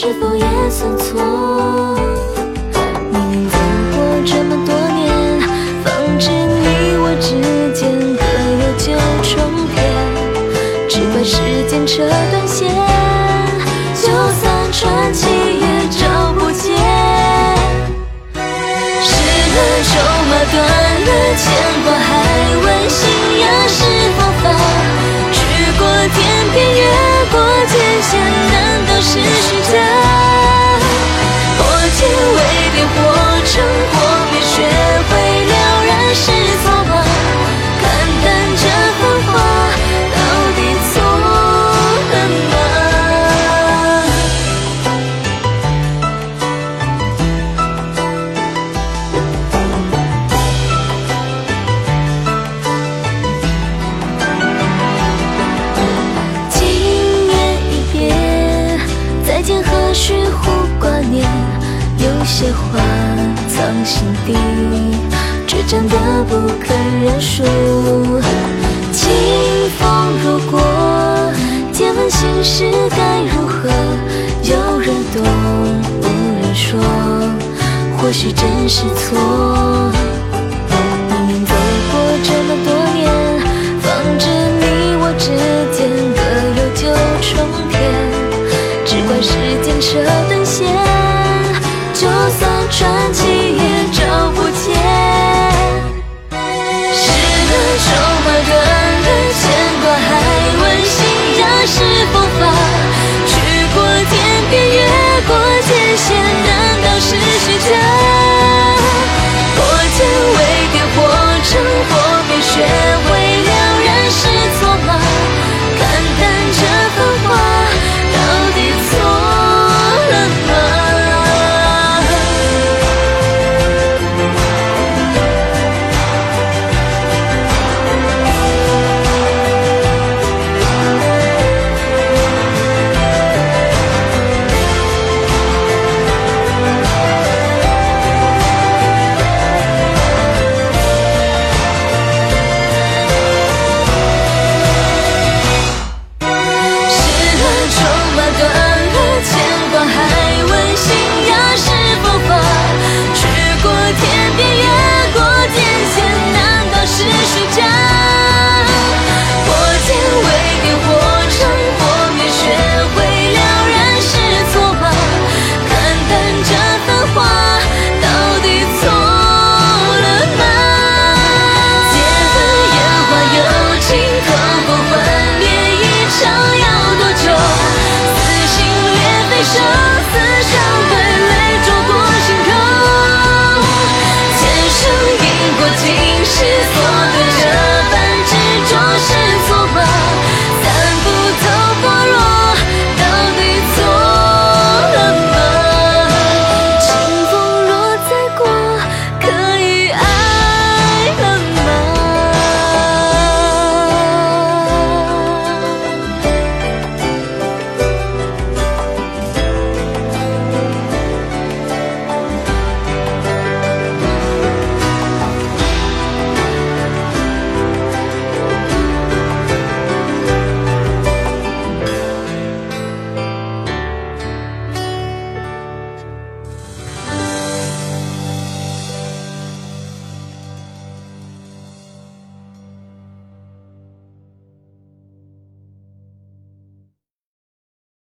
是否也算错？明明走过这么多年，方知你我之间各有九重天。只怪时间扯断线，就算传奇也找不见。失了筹码，断了牵挂，还问信仰是何方？去过天边，越过天险。何须护挂念？有些话藏心底，倔强的不肯认输。清风如过，借问心事该如何？有人懂，无人说，或许真是错。传奇也找不见，是的，愁怀断了，牵挂还问心，让是风发，去过天边，越过艰险，难道是虚假？破茧为蝶，或成或变，雪。